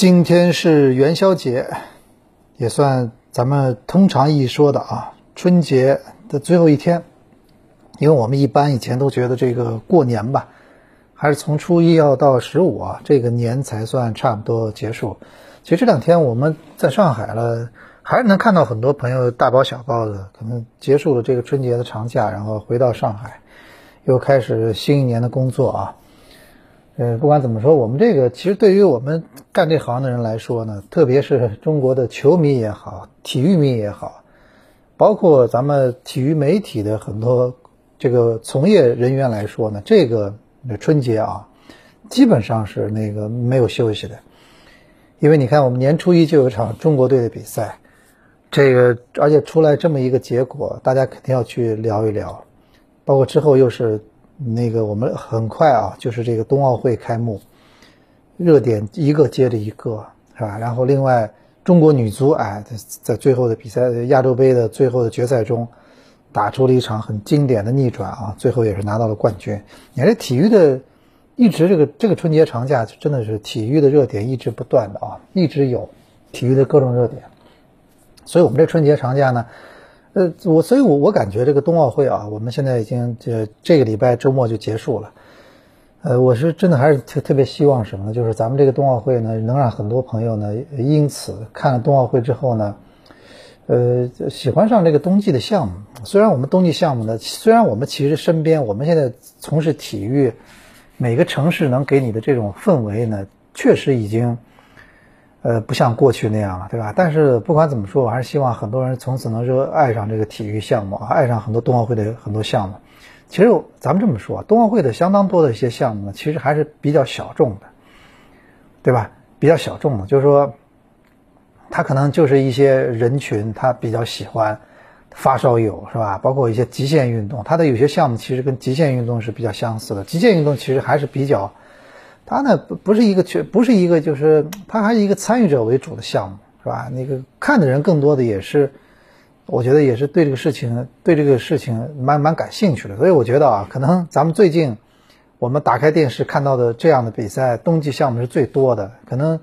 今天是元宵节，也算咱们通常意义说的啊春节的最后一天。因为我们一般以前都觉得这个过年吧，还是从初一要到十五啊，这个年才算差不多结束。其实这两天我们在上海了，还是能看到很多朋友大包小包的，可能结束了这个春节的长假，然后回到上海，又开始新一年的工作啊。呃，不管怎么说，我们这个其实对于我们干这行的人来说呢，特别是中国的球迷也好，体育迷也好，包括咱们体育媒体的很多。这个从业人员来说呢，这个春节啊，基本上是那个没有休息的，因为你看，我们年初一就有一场中国队的比赛，这个而且出来这么一个结果，大家肯定要去聊一聊，包括之后又是那个我们很快啊，就是这个冬奥会开幕，热点一个接着一个，是吧？然后另外中国女足哎，在在最后的比赛亚洲杯的最后的决赛中。打出了一场很经典的逆转啊，最后也是拿到了冠军。你看这体育的，一直这个这个春节长假真的是体育的热点一直不断的啊，一直有体育的各种热点。所以我们这春节长假呢，呃，我所以我我感觉这个冬奥会啊，我们现在已经这这个礼拜周末就结束了。呃，我是真的还是特特别希望什么呢？就是咱们这个冬奥会呢，能让很多朋友呢，因此看了冬奥会之后呢。呃，喜欢上这个冬季的项目。虽然我们冬季项目呢，虽然我们其实身边我们现在从事体育，每个城市能给你的这种氛围呢，确实已经，呃，不像过去那样了，对吧？但是不管怎么说，我还是希望很多人从此能热爱上这个体育项目，爱上很多冬奥会的很多项目。其实咱们这么说，冬奥会的相当多的一些项目呢，其实还是比较小众的，对吧？比较小众的，就是说。他可能就是一些人群，他比较喜欢发烧友是吧？包括一些极限运动，它的有些项目其实跟极限运动是比较相似的。极限运动其实还是比较，它呢不不是一个全不是一个就是它还是一个参与者为主的项目是吧？那个看的人更多的也是，我觉得也是对这个事情对这个事情蛮蛮感兴趣的。所以我觉得啊，可能咱们最近我们打开电视看到的这样的比赛，冬季项目是最多的，可能。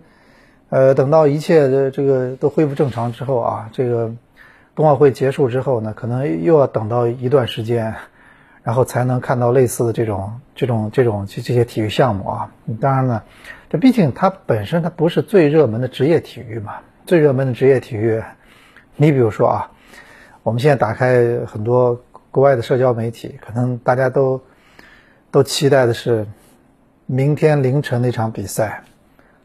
呃，等到一切的这个都恢复正常之后啊，这个冬奥会结束之后呢，可能又要等到一段时间，然后才能看到类似的这种、这种、这种这这些体育项目啊。当然了，这毕竟它本身它不是最热门的职业体育嘛。最热门的职业体育，你比如说啊，我们现在打开很多国外的社交媒体，可能大家都都期待的是明天凌晨那场比赛。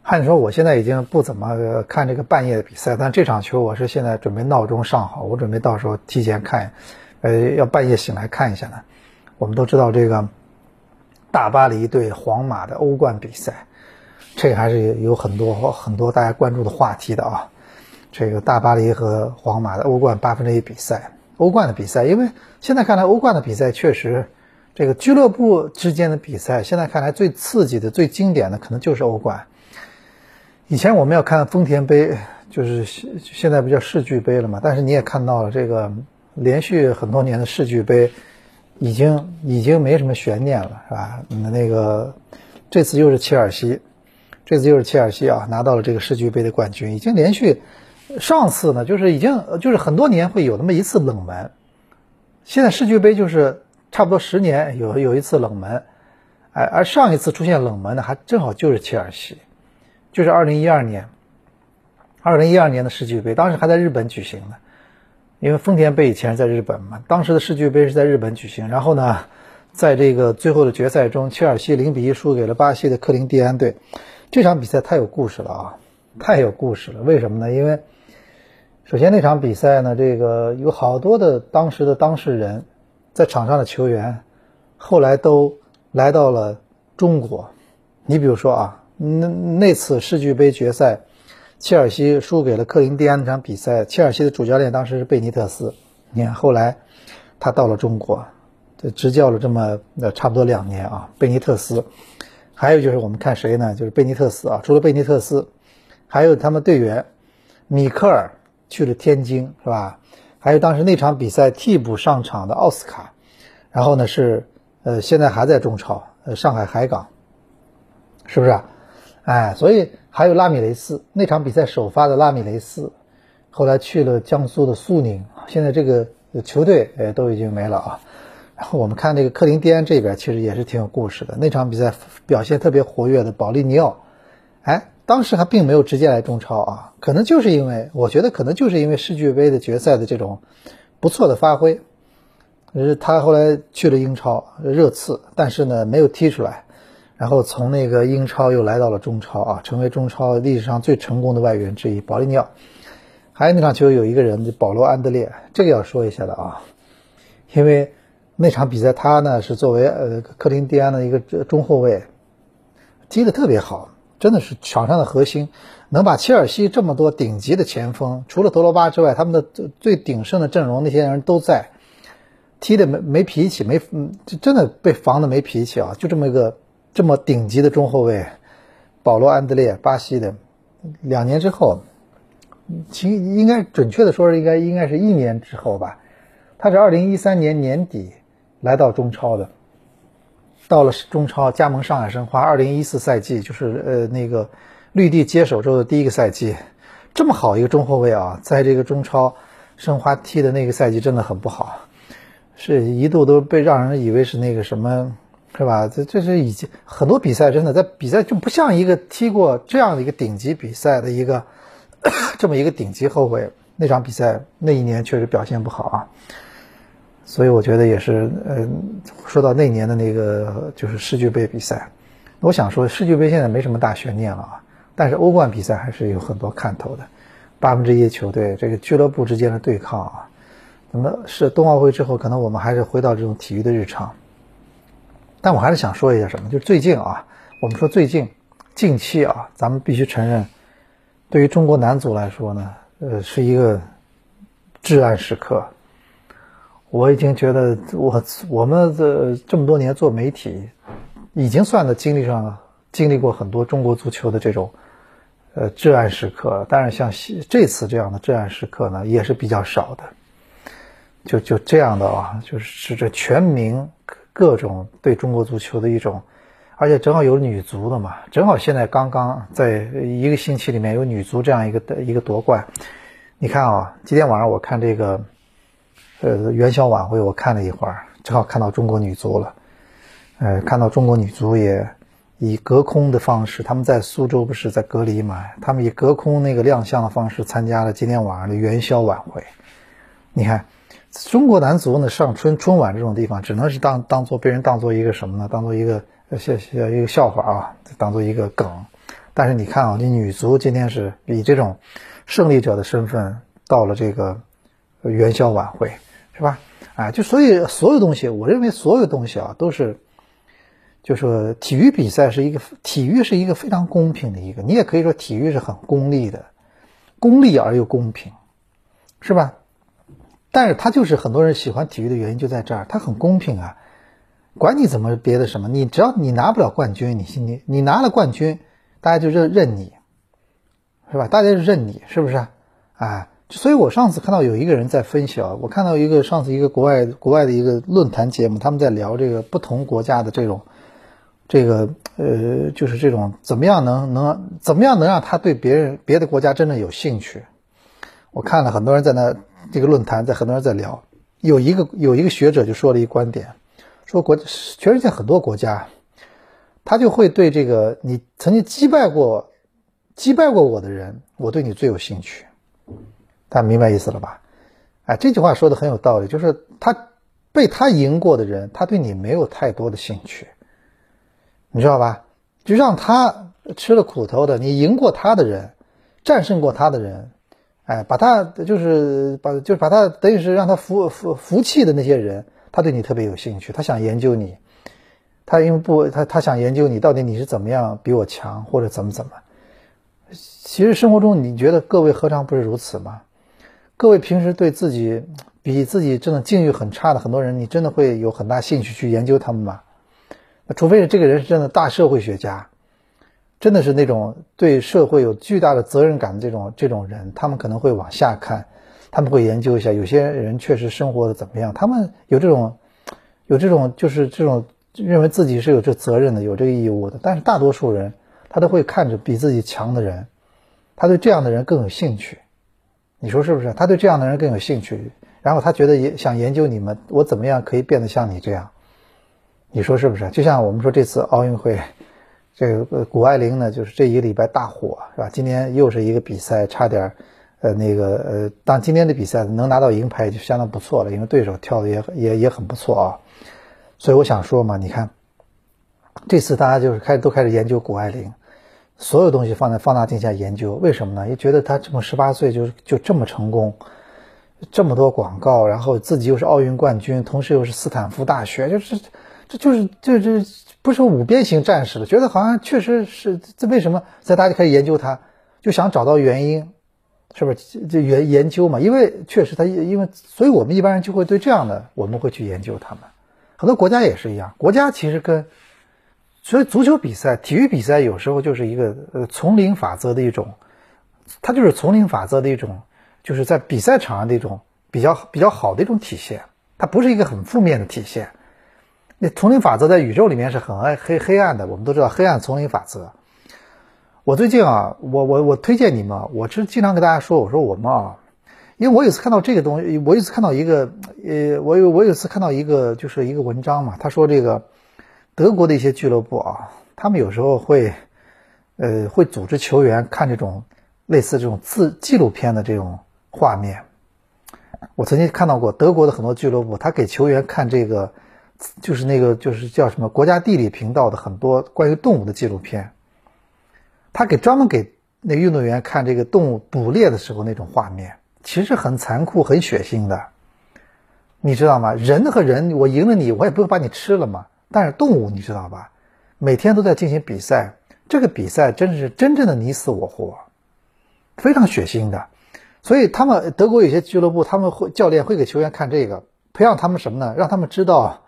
按说我现在已经不怎么看这个半夜的比赛，但这场球我是现在准备闹钟上好，我准备到时候提前看，呃，要半夜醒来看一下呢。我们都知道这个大巴黎对皇马的欧冠比赛，这个还是有很多很多大家关注的话题的啊。这个大巴黎和皇马的欧冠八分之一比赛，欧冠的比赛，因为现在看来欧冠的比赛确实，这个俱乐部之间的比赛，现在看来最刺激的、最经典的可能就是欧冠。以前我们要看丰田杯，就是现现在不叫世俱杯了嘛？但是你也看到了，这个连续很多年的世俱杯，已经已经没什么悬念了，是吧？那个这次又是切尔西，这次又是切尔西啊，拿到了这个世俱杯的冠军，已经连续上次呢，就是已经就是很多年会有那么一次冷门，现在世俱杯就是差不多十年有有一次冷门，哎，而上一次出现冷门的还正好就是切尔西。就是二零一二年，二零一二年的世俱杯，当时还在日本举行的，因为丰田杯以前在日本嘛。当时的世俱杯是在日本举行，然后呢，在这个最后的决赛中，切尔西零比一输给了巴西的克林蒂安队。这场比赛太有故事了啊，太有故事了。为什么呢？因为首先那场比赛呢，这个有好多的当时的当事人，在场上的球员，后来都来到了中国。你比如说啊。那那次世俱杯决赛，切尔西输给了克林蒂安那场比赛，切尔西的主教练当时是贝尼特斯。你看后来他到了中国，这执教了这么呃差不多两年啊。贝尼特斯，还有就是我们看谁呢？就是贝尼特斯啊。除了贝尼特斯，还有他们队员米克尔去了天津，是吧？还有当时那场比赛替补上场的奥斯卡，然后呢是呃现在还在中超，呃上海海港，是不是？啊哎，所以还有拉米雷斯那场比赛首发的拉米雷斯，后来去了江苏的苏宁，现在这个球队哎都已经没了啊。然后我们看这个克林蒂安这边其实也是挺有故事的，那场比赛表现特别活跃的保利尼奥，哎，当时还并没有直接来中超啊，可能就是因为我觉得可能就是因为世俱杯的决赛的这种不错的发挥。是他后来去了英超热刺，但是呢没有踢出来，然后从那个英超又来到了中超啊，成为中超历史上最成功的外援之一。保利尼奥，还有那场球有一个人，保罗安德烈，这个要说一下的啊，因为那场比赛他呢是作为呃克林蒂安的一个中后卫，踢得特别好，真的是场上的核心，能把切尔西这么多顶级的前锋，除了德罗巴之外，他们的最鼎盛的阵容那些人都在。踢的没没脾气，没嗯，真的被防的没脾气啊！就这么一个这么顶级的中后卫，保罗·安德烈，巴西的，两年之后，其应该准确的说是应该应该是一年之后吧，他是二零一三年年底来到中超的，到了中超加盟上海申花，二零一四赛季就是呃那个绿地接手之后的第一个赛季，这么好一个中后卫啊，在这个中超申花踢的那个赛季真的很不好。是一度都被让人以为是那个什么，是吧？这这是已经很多比赛真的在比赛就不像一个踢过这样的一个顶级比赛的一个 这么一个顶级后卫。那场比赛那一年确实表现不好啊，所以我觉得也是。嗯，说到那年的那个就是世俱杯比赛，我想说世俱杯现在没什么大悬念了啊，但是欧冠比赛还是有很多看头的。八分之一球队这个俱乐部之间的对抗啊。那么是冬奥会之后，可能我们还是回到这种体育的日常。但我还是想说一下什么，就是最近啊，我们说最近近期啊，咱们必须承认，对于中国男足来说呢，呃，是一个至暗时刻。我已经觉得，我我们的这么多年做媒体，已经算的经历上经历过很多中国足球的这种呃至暗时刻，但是像这次这样的至暗时刻呢，也是比较少的。就就这样的啊，就是这全民各种对中国足球的一种，而且正好有女足的嘛，正好现在刚刚在一个星期里面有女足这样一个的一个夺冠。你看啊，今天晚上我看这个呃元宵晚会，我看了一会儿，正好看到中国女足了。呃，看到中国女足也以隔空的方式，他们在苏州不是在隔离嘛，他们以隔空那个亮相的方式参加了今天晚上的元宵晚会。你看。中国男足呢，上春春晚这种地方，只能是当当做被人当做一个什么呢？当做一个笑笑一个笑话啊，当做一个梗。但是你看啊，你女足今天是以这种胜利者的身份到了这个元宵晚会，是吧？啊，就所以所有东西，我认为所有东西啊，都是，就说体育比赛是一个体育是一个非常公平的一个，你也可以说体育是很功利的，功利而又公平，是吧？但是他就是很多人喜欢体育的原因就在这儿，他很公平啊，管你怎么别的什么，你只要你拿不了冠军，你心里你拿了冠军，大家就认认你，是吧？大家就认你，是不是？啊，所以我上次看到有一个人在分析啊，我看到一个上次一个国外国外的一个论坛节目，他们在聊这个不同国家的这种，这个呃，就是这种怎么样能能怎么样能让他对别人别的国家真的有兴趣？我看了很多人在那。这个论坛在很多人在聊，有一个有一个学者就说了一观点，说国全世界很多国家，他就会对这个你曾经击败过击败过我的人，我对你最有兴趣。大家明白意思了吧？哎，这句话说的很有道理，就是他被他赢过的人，他对你没有太多的兴趣，你知道吧？就让他吃了苦头的，你赢过他的人，战胜过他的人。哎，把他就是把就是把他等于是让他服服服气的那些人，他对你特别有兴趣，他想研究你，他因为不他他想研究你到底你是怎么样比我强或者怎么怎么。其实生活中你觉得各位何尝不是如此吗？各位平时对自己比自己真的境遇很差的很多人，你真的会有很大兴趣去研究他们吗？除非是这个人是真的大社会学家。真的是那种对社会有巨大的责任感的这种这种人，他们可能会往下看，他们会研究一下，有些人确实生活的怎么样，他们有这种，有这种就是这种认为自己是有这责任的，有这个义务的。但是大多数人，他都会看着比自己强的人，他对这样的人更有兴趣。你说是不是？他对这样的人更有兴趣，然后他觉得也想研究你们，我怎么样可以变得像你这样？你说是不是？就像我们说这次奥运会，这个谷爱凌呢，就是这一个礼拜大火，是吧？今天又是一个比赛，差点，呃，那个呃，当今天的比赛能拿到银牌就相当不错了，因为对手跳的也也也很不错啊。所以我想说嘛，你看，这次大家就是开都开始研究谷爱凌。所有东西放在放大镜下研究，为什么呢？也觉得她这么十八岁就就这么成功，这么多广告，然后自己又是奥运冠军，同时又是斯坦福大学，就是这就是这这不是五边形战士了？觉得好像确实是这为什么？在大家开始研究他，就想找到原因，是不是？这研研究嘛？因为确实他因为，所以我们一般人就会对这样的我们会去研究他们。很多国家也是一样，国家其实跟。所以足球比赛、体育比赛有时候就是一个呃丛林法则的一种，它就是丛林法则的一种，就是在比赛场上的一种比较比较好的一种体现。它不是一个很负面的体现。那丛林法则在宇宙里面是很暗黑黑暗的，我们都知道黑暗丛林法则。我最近啊，我我我推荐你们，我是经常跟大家说，我说我们啊，因为我有次看到这个东西，我有次看到一个呃，我有我有次看到一个就是一个文章嘛，他说这个。德国的一些俱乐部啊，他们有时候会，呃，会组织球员看这种类似这种自纪录片的这种画面。我曾经看到过德国的很多俱乐部，他给球员看这个，就是那个就是叫什么国家地理频道的很多关于动物的纪录片。他给专门给那运动员看这个动物捕猎的时候那种画面，其实很残酷、很血腥的，你知道吗？人和人，我赢了你，我也不会把你吃了嘛。但是动物你知道吧？每天都在进行比赛，这个比赛真的是真正的你死我活，非常血腥的。所以他们德国有些俱乐部，他们会教练会给球员看这个，培养他们什么呢？让他们知道，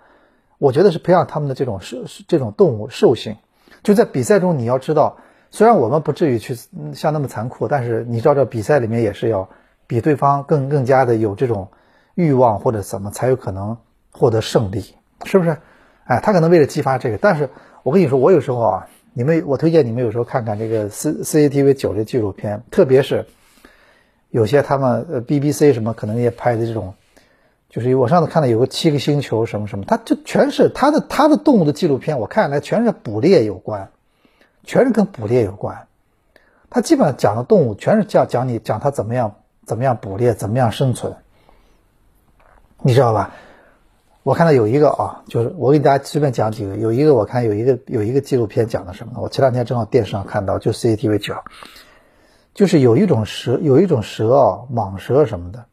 我觉得是培养他们的这种兽这种动物兽性。就在比赛中，你要知道，虽然我们不至于去像那么残酷，但是你知道这比赛里面也是要比对方更更加的有这种欲望或者怎么才有可能获得胜利，是不是？哎，他可能为了激发这个，但是我跟你说，我有时候啊，你们我推荐你们有时候看看这个 C C C T V 九的纪录片，特别是有些他们呃 B B C 什么可能也拍的这种，就是我上次看到有个七个星球什么什么，它就全是它的它的动物的纪录片，我看来全是捕猎有关，全是跟捕猎有关，他基本上讲的动物全是讲讲你讲他怎么样怎么样捕猎，怎么样生存，你知道吧？我看到有一个啊，就是我给大家随便讲几个。有一个我看有一个有一个纪录片讲的什么呢？我前两天正好电视上看到，就 CCTV 九，就是有一种蛇，有一种蛇啊，蟒蛇什么的，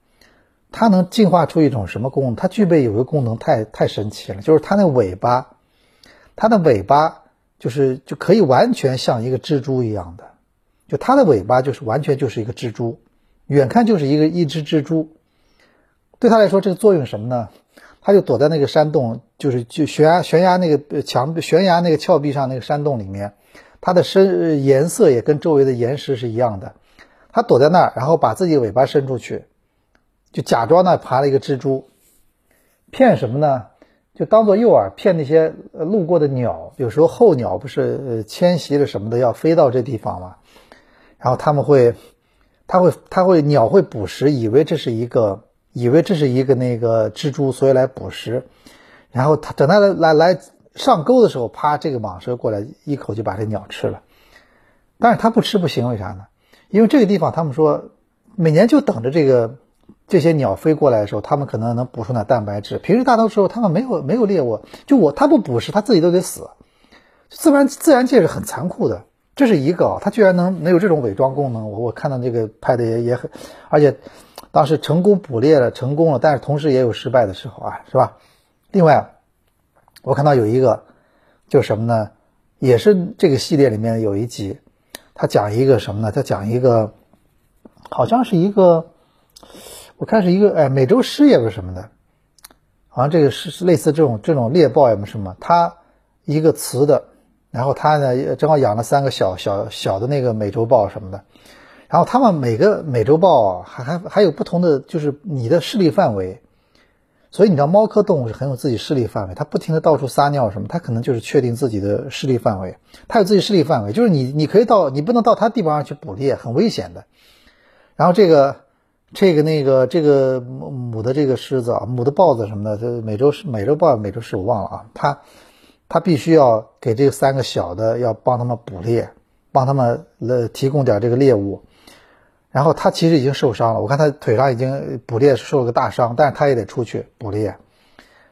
它能进化出一种什么功能？它具备有一个功能，太太神奇了，就是它那尾巴，它的尾巴就是就可以完全像一个蜘蛛一样的，就它的尾巴就是完全就是一个蜘蛛，远看就是一个一只蜘蛛。对它来说，这个作用什么呢？它就躲在那个山洞，就是就悬崖悬崖那个墙悬崖那个峭壁上那个山洞里面，它的身颜色也跟周围的岩石是一样的。它躲在那儿，然后把自己尾巴伸出去，就假装呢爬了一个蜘蛛，骗什么呢？就当做诱饵，骗那些路过的鸟。有时候候鸟不是迁徙了什么的要飞到这地方嘛，然后他们会，他会他会鸟会捕食，以为这是一个。以为这是一个那个蜘蛛，所以来捕食，然后他等他来来来上钩的时候，啪，这个蟒蛇过来一口就把这鸟吃了。但是他不吃不行，为啥呢？因为这个地方他们说每年就等着这个这些鸟飞过来的时候，它们可能能补充点蛋白质。平时大多数时候它们没有没有猎物，就我它不捕食，它自己都得死。自然自然界是很残酷的，这是一个，它居然能能有这种伪装功能。我我看到这个拍的也也很，而且。当时成功捕猎了，成功了，但是同时也有失败的时候啊，是吧？另外，我看到有一个，就什么呢？也是这个系列里面有一集，他讲一个什么呢？他讲一个，好像是一个，我看是一个，哎，美洲狮也不是什么的，好像这个是类似这种这种猎豹也不什么，它一个雌的，然后它呢正好养了三个小小小的那个美洲豹什么的。然后他们每个美洲豹还还还有不同的，就是你的势力范围，所以你知道，猫科动物是很有自己势力范围，它不停的到处撒尿什么，它可能就是确定自己的势力范围。它有自己势力范围，就是你你可以到，你不能到它地方上去捕猎，很危险的。然后这个这个那个这个母母的这个狮子啊，母的豹子什么的，这美洲狮、美洲豹、美洲狮我忘了啊，它它必须要给这三个小的要帮他们捕猎，帮他们呃提供点这个猎物。然后他其实已经受伤了，我看他腿上已经捕猎受了个大伤，但是他也得出去捕猎，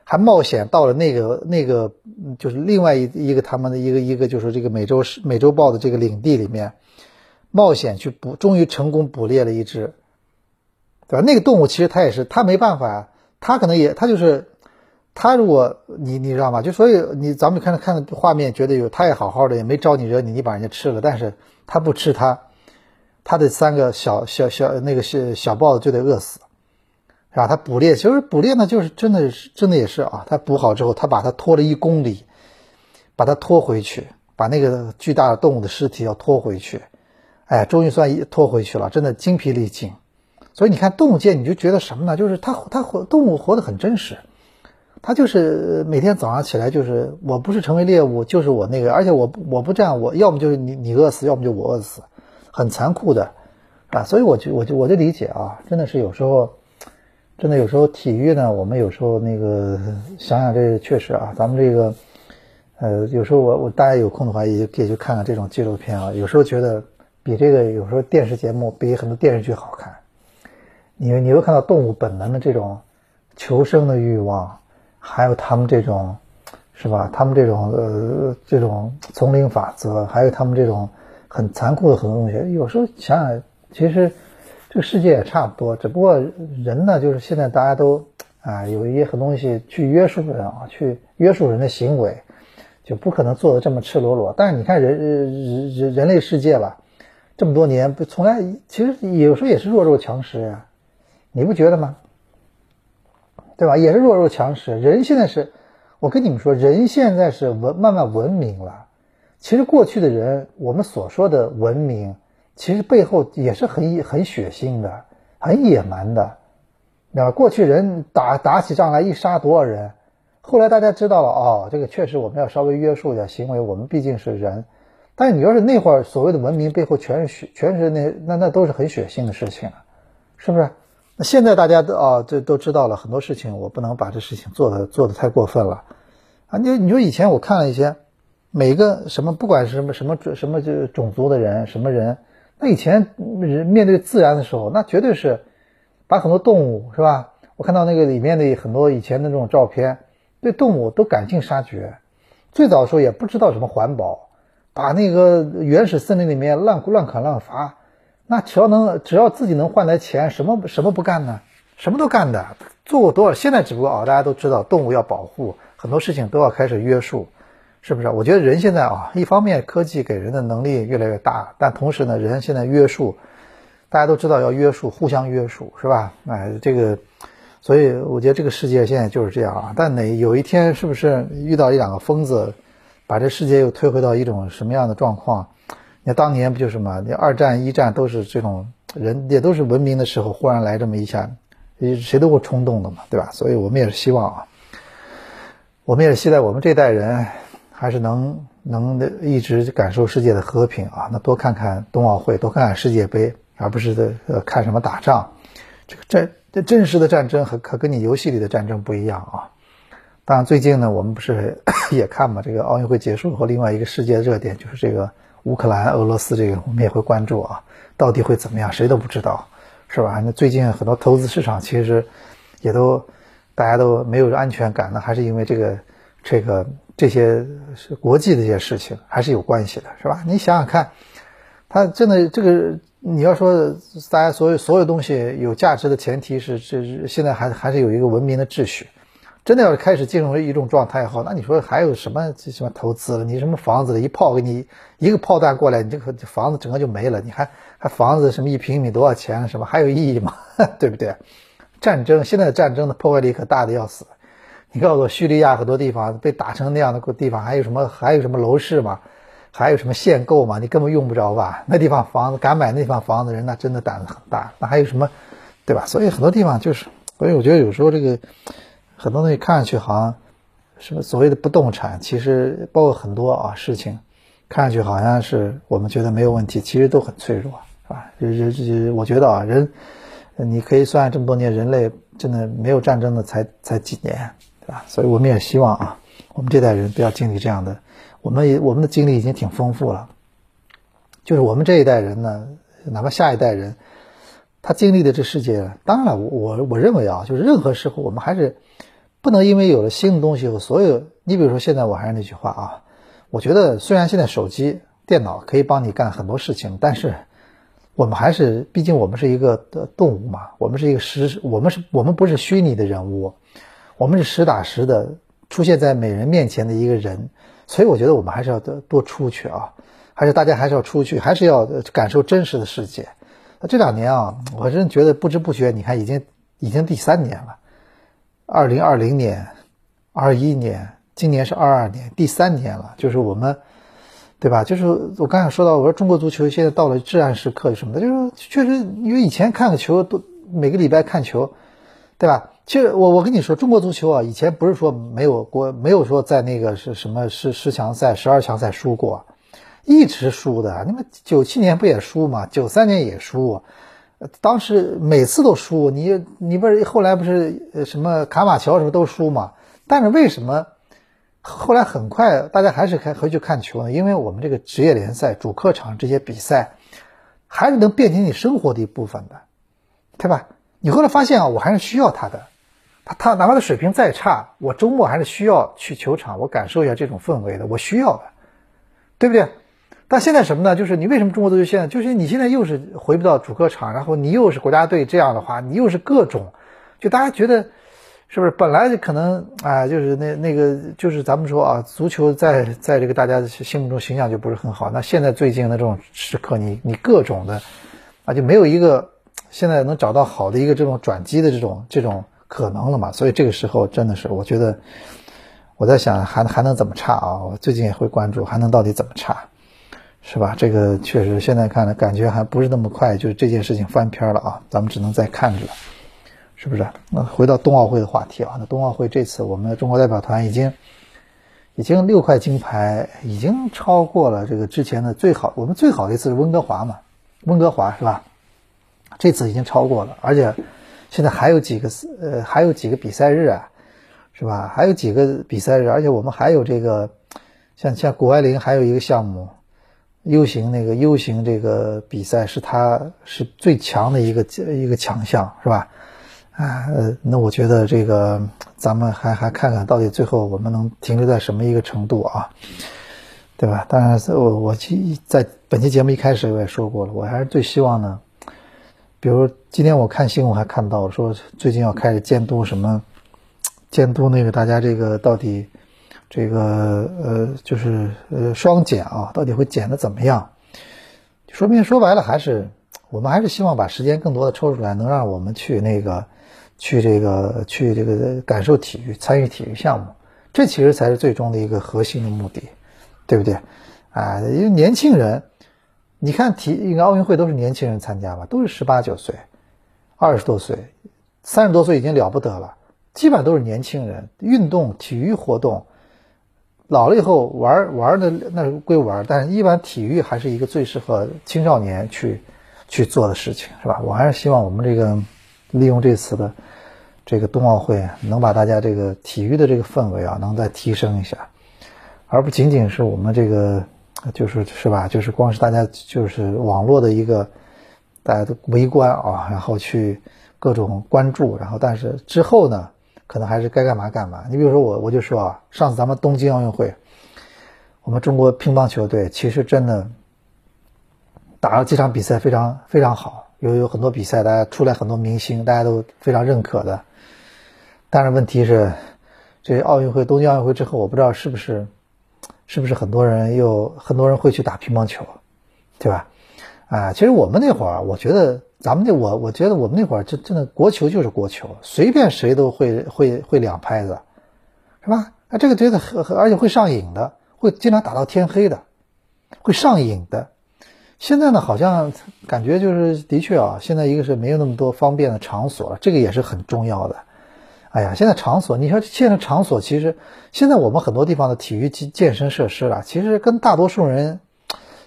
还冒险到了那个那个就是另外一一个他们的一个一个就是这个美洲狮美洲豹的这个领地里面，冒险去捕，终于成功捕猎了一只，对吧？那个动物其实它也是，它没办法，它可能也它就是，它如果你你知道吗？就所以你咱们看着看画面，觉得有它也好好的，也没招你惹你，你把人家吃了，但是它不吃它。它的三个小小小那个小小豹子就得饿死，是吧？它捕猎，其实捕猎呢，就是真的是真的也是啊。它捕好之后，它把它拖了一公里，把它拖回去，把那个巨大的动物的尸体要拖回去，哎，终于算拖回去了，真的精疲力尽。所以你看动物界，你就觉得什么呢？就是它它活动物活得很真实，它就是每天早上起来就是我不是成为猎物，就是我那个，而且我我不这样，我要么就是你你饿死，要么就我饿死。很残酷的，啊，所以我就我就我就理解啊，真的是有时候，真的有时候体育呢，我们有时候那个想想这确实啊，咱们这个，呃，有时候我我大家有空的话也可以去看看这种纪录片啊，有时候觉得比这个有时候电视节目比很多电视剧好看，你你会看到动物本能的这种求生的欲望，还有他们这种是吧？他们这种呃这种丛林法则，还有他们这种。很残酷的很多东西，有时候想想，其实这个世界也差不多，只不过人呢，就是现在大家都啊，有一些很多东西去约束人啊，去约束人的行为，就不可能做的这么赤裸裸。但是你看人人人人类世界吧，这么多年不从来，其实有时候也是弱肉强食呀，你不觉得吗？对吧？也是弱肉强食。人现在是，我跟你们说，人现在是文慢慢文明了。其实过去的人，我们所说的文明，其实背后也是很很血腥的，很野蛮的，那过去人打打起仗来一杀多少人，后来大家知道了，哦，这个确实我们要稍微约束一下行为，我们毕竟是人。但你要是那会儿所谓的文明背后全是血，全是那那那都是很血腥的事情啊，是不是？那现在大家都啊，这都知道了很多事情，我不能把这事情做的做的太过分了啊！你你说以前我看了一些。每个什么，不管是什么什么什么就种族的人，什么人，那以前人面对自然的时候，那绝对是把很多动物是吧？我看到那个里面的很多以前的那种照片，对动物都赶尽杀绝。最早的时候也不知道什么环保，把那个原始森林里面乱乱砍乱伐，那只要能只要自己能换来钱，什么什么不干呢？什么都干的，做过多少？现在只不过啊，大家都知道动物要保护，很多事情都要开始约束。是不是？我觉得人现在啊，一方面科技给人的能力越来越大，但同时呢，人现在约束，大家都知道要约束，互相约束，是吧？哎，这个，所以我觉得这个世界现在就是这样啊。但哪有一天是不是遇到一两个疯子，把这世界又推回到一种什么样的状况？你看当年不就是嘛？你二战、一战都是这种人，也都是文明的时候，忽然来这么一下，谁都会冲动的嘛，对吧？所以我们也是希望啊，我们也是期待我们这代人。还是能能一直感受世界的和平啊，那多看看冬奥会，多看看世界杯，而不是的呃看什么打仗。这个战这真实的战争和可跟你游戏里的战争不一样啊。当然最近呢，我们不是 也看嘛，这个奥运会结束后，另外一个世界热点就是这个乌克兰俄罗斯这个，我们也会关注啊，到底会怎么样，谁都不知道，是吧？那最近很多投资市场其实也都大家都没有安全感，那还是因为这个这个。这些是国际的一些事情，还是有关系的，是吧？你想想看，它真的这个，你要说大家所有所有东西有价值的前提是，这现在还还是有一个文明的秩序。真的要开始进入一种状态后，那你说还有什么什么投资了？你什么房子一炮给你一个炮弹过来，你这个房子整个就没了。你还还房子什么一平米多少钱？什么还有意义吗？对不对？战争现在的战争的破坏力可大的要死。你告诉我，叙利亚很多地方被打成那样的地方，还有什么还有什么楼市吗？还有什么限购吗？你根本用不着吧？那地方房子敢买那地方房子的人，那真的胆子很大。那还有什么，对吧？所以很多地方就是，所以我觉得有时候这个很多东西看上去好像什么所谓的不动产，其实包括很多啊事情，看上去好像是我们觉得没有问题，其实都很脆弱，是吧？人人，我觉得啊，人你可以算这么多年，人类真的没有战争的才才几年，对吧？所以我们也希望啊，我们这代人不要经历这样的。我们也我们的经历已经挺丰富了，就是我们这一代人呢，哪怕下一代人，他经历的这世界，当然了，我我认为啊，就是任何时候我们还是不能因为有了新的东西和所有，你比如说现在我还是那句话啊，我觉得虽然现在手机、电脑可以帮你干很多事情，但是我们还是，毕竟我们是一个的动物嘛，我们是一个实，我们是我们不是虚拟的人物，我们是实打实的出现在美人面前的一个人。所以我觉得我们还是要多多出去啊，还是大家还是要出去，还是要感受真实的世界。这两年啊，我真觉得不知不觉，你看已经已经第三年了，二零二零年、二一年，今年是二二年，第三年了。就是我们，对吧？就是我刚才说到，我说中国足球现在到了至暗时刻什么的，就是确实因为以前看个球都每个礼拜看球，对吧？其实我我跟你说，中国足球啊，以前不是说没有过，没有说在那个是什么十十强赛、十二强赛输过，一直输的。你们九七年不也输吗？九三年也输，当时每次都输。你你不是后来不是什么卡马乔什么都输吗？但是为什么后来很快大家还是开回去看球呢？因为我们这个职业联赛主客场这些比赛，还是能变成你生活的一部分的，对吧？你后来发现啊，我还是需要他的。他他哪怕他水平再差，我周末还是需要去球场，我感受一下这种氛围的，我需要的，对不对？但现在什么呢？就是你为什么中国足球现在就是你现在又是回不到主客场，然后你又是国家队这样的话，你又是各种，就大家觉得是不是？本来可能啊，就是那那个就是咱们说啊，足球在在这个大家心目中形象就不是很好。那现在最近的这种时刻，你你各种的啊，就没有一个现在能找到好的一个这种转机的这种这种。可能了嘛？所以这个时候真的是，我觉得我在想，还还能怎么差啊？我最近也会关注，还能到底怎么差，是吧？这个确实现在看来感觉还不是那么快，就是这件事情翻篇了啊！咱们只能再看着，是不是？那回到冬奥会的话题啊，那冬奥会这次我们中国代表团已经已经六块金牌，已经超过了这个之前的最好，我们最好的一次是温哥华嘛？温哥华是吧？这次已经超过了，而且。现在还有几个呃，还有几个比赛日啊，是吧？还有几个比赛日，而且我们还有这个，像像谷爱凌还有一个项目，U 型那个 U 型这个比赛是它是最强的一个一个强项，是吧？啊，那我觉得这个咱们还还看看到底最后我们能停留在什么一个程度啊？对吧？当然，我我在本期节目一开始我也说过了，我还是最希望呢。比如今天我看新闻还看到说，最近要开始监督什么，监督那个大家这个到底这个呃就是呃双减啊，到底会减的怎么样？说明说白了还是我们还是希望把时间更多的抽出来，能让我们去那个去这个去这个感受体育，参与体育项目，这其实才是最终的一个核心的目的，对不对？啊，因为年轻人。你看体一个奥运会都是年轻人参加吧，都是十八九岁、二十多岁、三十多岁已经了不得了，基本都是年轻人。运动体育活动，老了以后玩玩的那归玩，但是一般体育还是一个最适合青少年去去做的事情，是吧？我还是希望我们这个利用这次的这个冬奥会，能把大家这个体育的这个氛围啊，能再提升一下，而不仅仅是我们这个。就是是吧？就是光是大家就是网络的一个大家都围观啊，然后去各种关注，然后但是之后呢，可能还是该干嘛干嘛。你比如说我，我就说啊，上次咱们东京奥运会，我们中国乒乓球队其实真的打了几场比赛非常非常好，有有很多比赛大家出来很多明星，大家都非常认可的。但是问题是，这奥运会东京奥运会之后，我不知道是不是。是不是很多人又很多人会去打乒乓球，对吧？啊，其实我们那会儿，我觉得咱们那我我觉得我们那会儿真真的国球就是国球，随便谁都会会会两拍子，是吧？啊，这个觉得很而且会上瘾的，会经常打到天黑的，会上瘾的。现在呢，好像感觉就是的确啊，现在一个是没有那么多方便的场所了，这个也是很重要的哎呀，现在场所，你说现在场所，其实现在我们很多地方的体育健健身设施啊，其实跟大多数人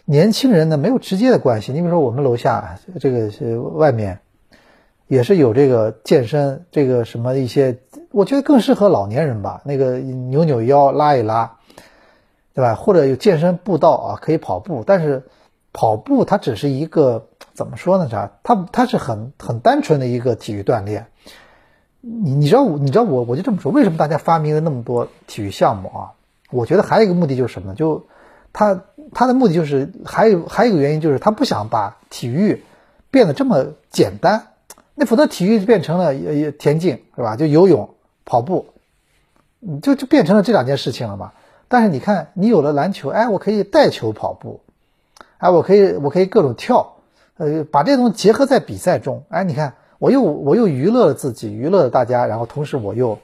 年轻人呢没有直接的关系。你比如说我们楼下这个是外面也是有这个健身，这个什么一些，我觉得更适合老年人吧。那个扭扭腰、拉一拉，对吧？或者有健身步道啊，可以跑步。但是跑步它只是一个怎么说呢？啥？它它是很很单纯的一个体育锻炼。你你知道我你知道我我就这么说，为什么大家发明了那么多体育项目啊？我觉得还有一个目的就是什么呢？就他他的目的就是还有还有一个原因就是他不想把体育变得这么简单，那否则体育就变成了也也田径是吧？就游泳、跑步，就就变成了这两件事情了嘛。但是你看，你有了篮球，哎，我可以带球跑步，哎，我可以我可以各种跳，呃，把这东西结合在比赛中，哎，你看。我又我又娱乐了自己，娱乐了大家，然后同时我又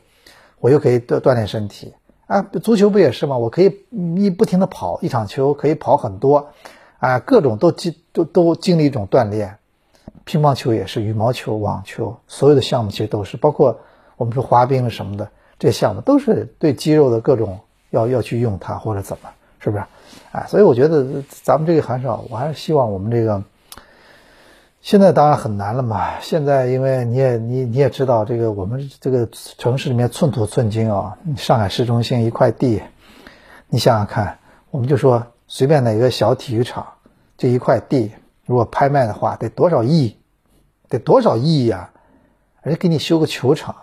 我又可以锻锻炼身体啊！足球不也是吗？我可以一不停的跑，一场球可以跑很多啊，各种都经都都经历一种锻炼。乒乓球也是，羽毛球、网球，所有的项目其实都是，包括我们说滑冰什么的，这些项目都是对肌肉的各种要要去用它或者怎么，是不是？啊，所以我觉得咱们这个很少，我还是希望我们这个。现在当然很难了嘛！现在因为你也你你也知道，这个我们这个城市里面寸土寸金啊，上海市中心一块地，你想想看，我们就说随便哪个小体育场，这一块地如果拍卖的话，得多少亿，得多少亿呀！而且给你修个球场，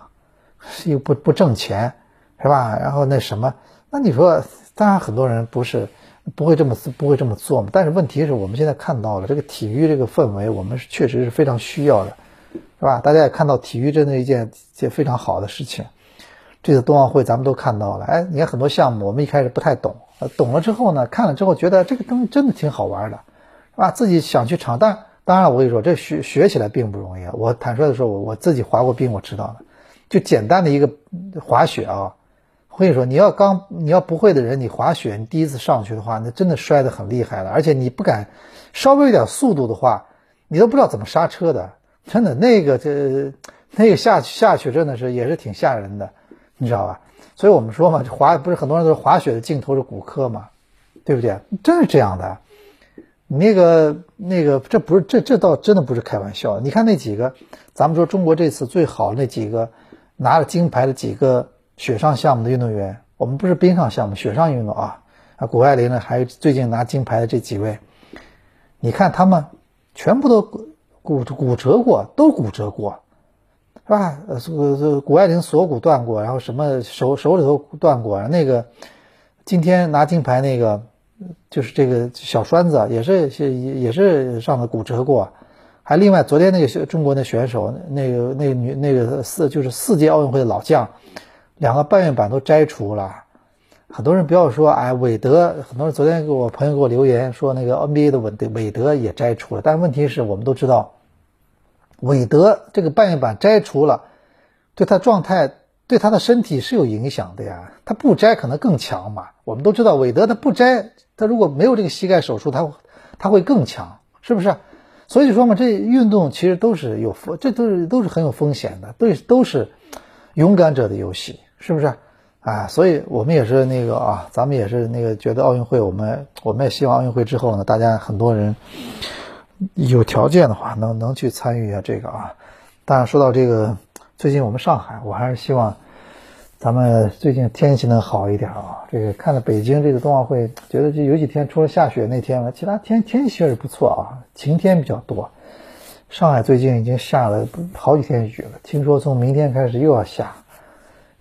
又不不挣钱，是吧？然后那什么，那你说，当然很多人不是。不会这么不会这么做嘛？但是问题是我们现在看到了这个体育这个氛围，我们是确实是非常需要的，是吧？大家也看到体育真的一件件非常好的事情。这次冬奥会咱们都看到了，哎，你看很多项目我们一开始不太懂，懂了之后呢，看了之后觉得这个东西真的挺好玩的，是吧？自己想去尝，但当然我跟你说，这学学起来并不容易。我坦率的说，我我自己滑过冰，我知道的，就简单的一个滑雪啊。我跟你说，你要刚你要不会的人，你滑雪，你第一次上去的话，那真的摔得很厉害了。而且你不敢稍微有点速度的话，你都不知道怎么刹车的。真的，那个这那个下去下去真的是也是挺吓人的，你知道吧？所以我们说嘛，滑不是很多人都是滑雪的镜头是骨科嘛，对不对？真是这样的。那个那个，这不是这这倒真的不是开玩笑。你看那几个，咱们说中国这次最好那几个拿了金牌的几个。雪上项目的运动员，我们不是冰上项目，雪上运动啊，啊，谷爱凌呢，还有最近拿金牌的这几位，你看他们全部都骨骨折过，都骨折过，是吧？呃，这这谷爱凌锁骨断过，然后什么手手指头断过，那个今天拿金牌那个就是这个小栓子，也是也也是上的骨折过，还另外昨天那个中国那选手，那个那个女那个四就是四届奥运会的老将。两个半月板都摘除了，很多人不要说哎，韦德，很多人昨天给我朋友给我留言说那个 NBA 的韦德韦德也摘除了，但问题是我们都知道，韦德这个半月板摘除了，对他状态对他的身体是有影响的呀，他不摘可能更强嘛。我们都知道韦德他不摘，他如果没有这个膝盖手术，他他会更强，是不是？所以说嘛，这运动其实都是有风，这都是都是很有风险的，都都是勇敢者的游戏。是不是啊？所以我们也是那个啊，咱们也是那个觉得奥运会，我们我们也希望奥运会之后呢，大家很多人有条件的话，能能去参与一下这个啊。当然说到这个，最近我们上海，我还是希望咱们最近天气能好一点啊。这个看了北京这个冬奥会，觉得这有几天除了下雪那天，其他天天气确实不错啊，晴天比较多。上海最近已经下了好几天雨了，听说从明天开始又要下。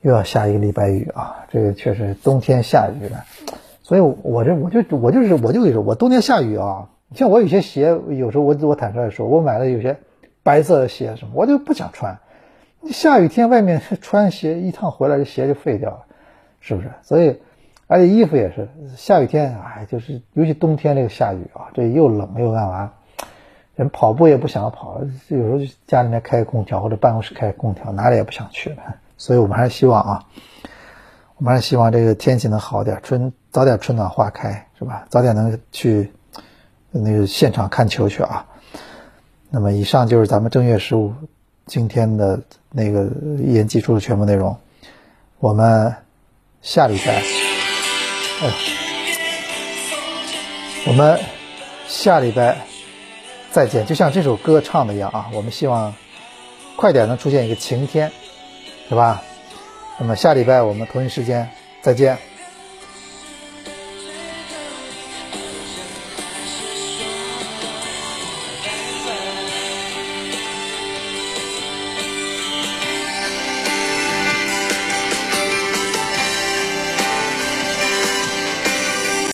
又要下一个礼拜雨啊！这个确实冬天下雨了，所以我这我就我就是我就跟你说，我冬天下雨啊，像我有些鞋，有时候我我坦率的说，我买了有些白色的鞋什么，我就不想穿。下雨天外面穿鞋一趟回来，这鞋就废掉了，是不是？所以，而且衣服也是，下雨天哎，就是尤其冬天这个下雨啊，这又冷又干嘛，人跑步也不想跑，有时候家里面开空调或者办公室开空调，哪里也不想去了。所以我们还是希望啊，我们还是希望这个天气能好点，春早点春暖花开，是吧？早点能去那个现场看球去啊。那么以上就是咱们正月十五今天的那个一言既出的全部内容。我们下礼拜，哎，我们下礼拜再见。就像这首歌唱的一样啊，我们希望快点能出现一个晴天，是吧？那么下礼拜我们同一时间再见。